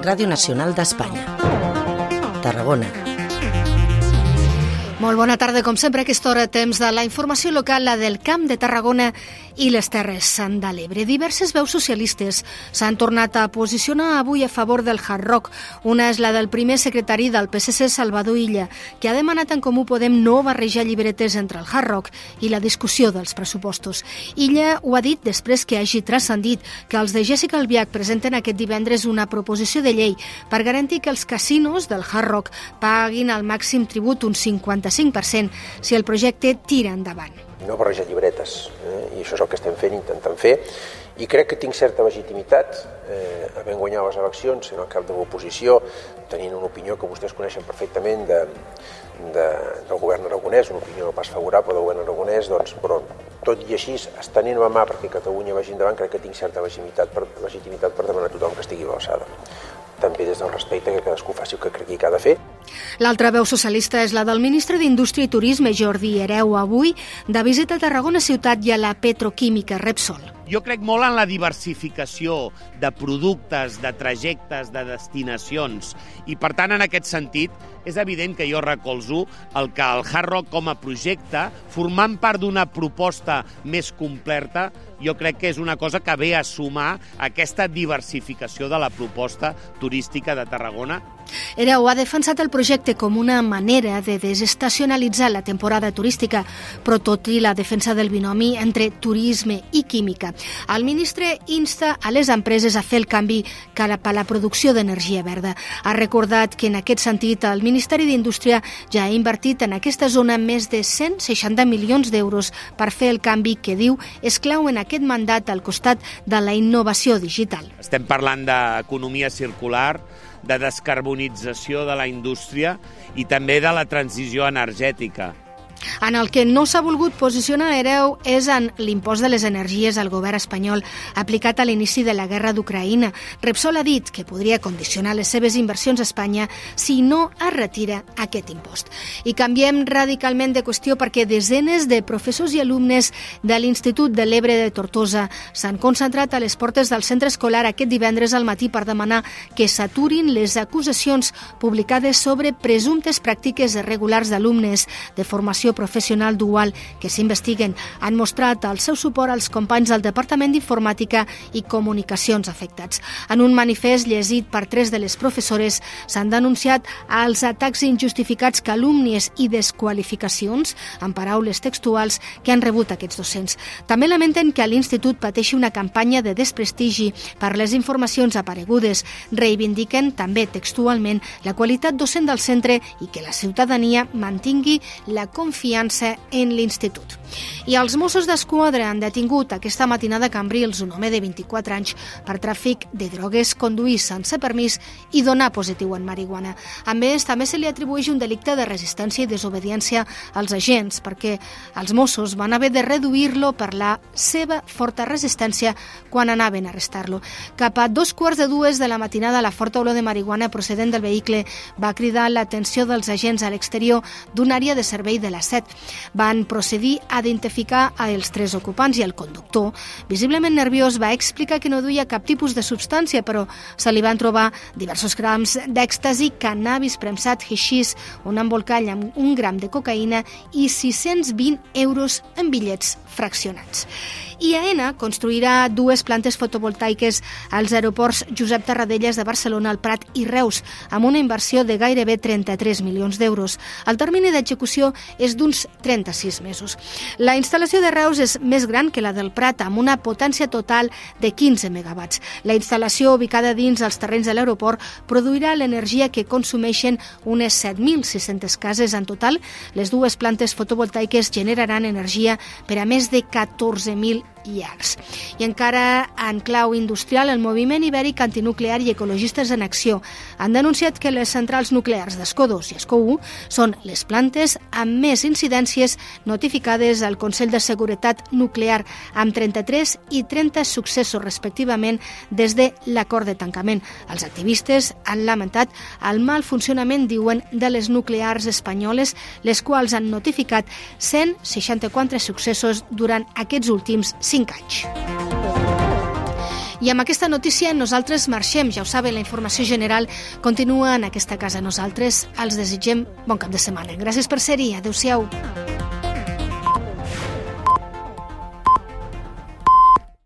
Ràdio Nacional d'Espanya. Tarragona. Molt bona tarda, com sempre, a aquesta hora, temps de la informació local, la del Camp de Tarragona i les Terres de l'Ebre. Diverses veus socialistes s'han tornat a posicionar avui a favor del Hard Rock. Una és la del primer secretari del PSC, Salvador Illa, que ha demanat en Comú Podem no barrejar llibretes entre el Hard Rock i la discussió dels pressupostos. Illa ho ha dit després que hagi transcendit que els de Jessica Albiach presenten aquest divendres una proposició de llei per garantir que els casinos del Hard Rock paguin al màxim tribut un 50 35% si el projecte tira endavant. No barrejar llibretes? I això és el que estem fent, intentant fer, i crec que tinc certa legitimitat, eh, havent guanyat les eleccions, sent el cap de l'oposició, tenint una opinió que vostès coneixen perfectament de, de, del govern aragonès, una opinió no pas favorable del govern aragonès, doncs, però tot i així, estenent la mà perquè Catalunya vagi endavant, crec que tinc certa legitimitat per, legitimitat per demanar a tothom que estigui a l'alçada també des del respecte que cadascú faci el que cregui que ha de fer. L'altra veu socialista és la del ministre d'Indústria i Turisme, Jordi Hereu, avui de visita a Tarragona ciutat i a la petroquímica Repsol. Jo crec molt en la diversificació de productes, de trajectes, de destinacions i, per tant, en aquest sentit, és evident que jo recolzo el que el Hard Rock com a projecte, formant part d'una proposta més completa, jo crec que és una cosa que ve a sumar aquesta diversificació de la proposta turística de Tarragona Ereu ha defensat el projecte com una manera de desestacionalitzar la temporada turística, però tot i la defensa del binomi entre turisme i química. El ministre insta a les empreses a fer el canvi cap a la producció d'energia verda. Ha recordat que en aquest sentit el Ministeri d'Indústria ja ha invertit en aquesta zona més de 160 milions d'euros per fer el canvi que diu és clau en aquest mandat al costat de la innovació digital. Estem parlant d'economia circular, de descarbonització de la indústria i també de la transició energètica. En el que no s'ha volgut posicionar Hereu és en l'impost de les energies al govern espanyol aplicat a l'inici de la guerra d'Ucraïna. Repsol ha dit que podria condicionar les seves inversions a Espanya si no es retira aquest impost. I canviem radicalment de qüestió perquè desenes de professors i alumnes de l'Institut de l'Ebre de Tortosa s'han concentrat a les portes del centre escolar aquest divendres al matí per demanar que s'aturin les acusacions publicades sobre presumptes pràctiques irregulars d'alumnes de formació formació professional dual que s'investiguen han mostrat el seu suport als companys del Departament d'Informàtica i Comunicacions afectats. En un manifest llegit per tres de les professores s'han denunciat els atacs injustificats calúmnies i desqualificacions, en paraules textuals, que han rebut aquests docents. També lamenten que l'Institut pateixi una campanya de desprestigi per les informacions aparegudes. Reivindiquen també textualment la qualitat docent del centre i que la ciutadania mantingui la confiança confiança en l'institut. I els Mossos d'Esquadra han detingut aquesta matinada a Cambrils un home de 24 anys per tràfic de drogues, conduir sense permís i donar positiu en marihuana. A més, també se li atribueix un delicte de resistència i desobediència als agents, perquè els Mossos van haver de reduir-lo per la seva forta resistència quan anaven a arrestar-lo. Cap a dos quarts de dues de la matinada, la forta olor de marihuana procedent del vehicle va cridar l'atenció dels agents a l'exterior d'una àrea de servei de la SET. Van procedir a identificar a els tres ocupants i el conductor. Visiblement nerviós va explicar que no duia cap tipus de substància, però se li van trobar diversos grams d'èxtasi, cannabis premsat, hixís, un embolcall amb un gram de cocaïna i 620 euros en bitllets fraccionats i AENA construirà dues plantes fotovoltaiques als aeroports Josep Tarradellas de Barcelona, el Prat i Reus, amb una inversió de gairebé 33 milions d'euros. El termini d'execució és d'uns 36 mesos. La instal·lació de Reus és més gran que la del Prat, amb una potència total de 15 megawatts. La instal·lació, ubicada dins els terrenys de l'aeroport, produirà l'energia que consumeixen unes 7.600 cases en total. Les dues plantes fotovoltaiques generaran energia per a més de 14.000 llargs. I encara en clau industrial, el moviment ibèric antinuclear i ecologistes en acció han denunciat que les centrals nuclears d'Escó2 i Escó1 són les plantes amb més incidències notificades al Consell de Seguretat Nuclear, amb 33 i 30 successos respectivament des de l'acord de tancament. Els activistes han lamentat el mal funcionament, diuen, de les nuclears espanyoles, les quals han notificat 164 successos durant aquests últims 5 anys. I amb aquesta notícia nosaltres marxem, ja ho saben, la informació general continua en aquesta casa. Nosaltres els desitgem bon cap de setmana. Gràcies per ser-hi, adeu-siau.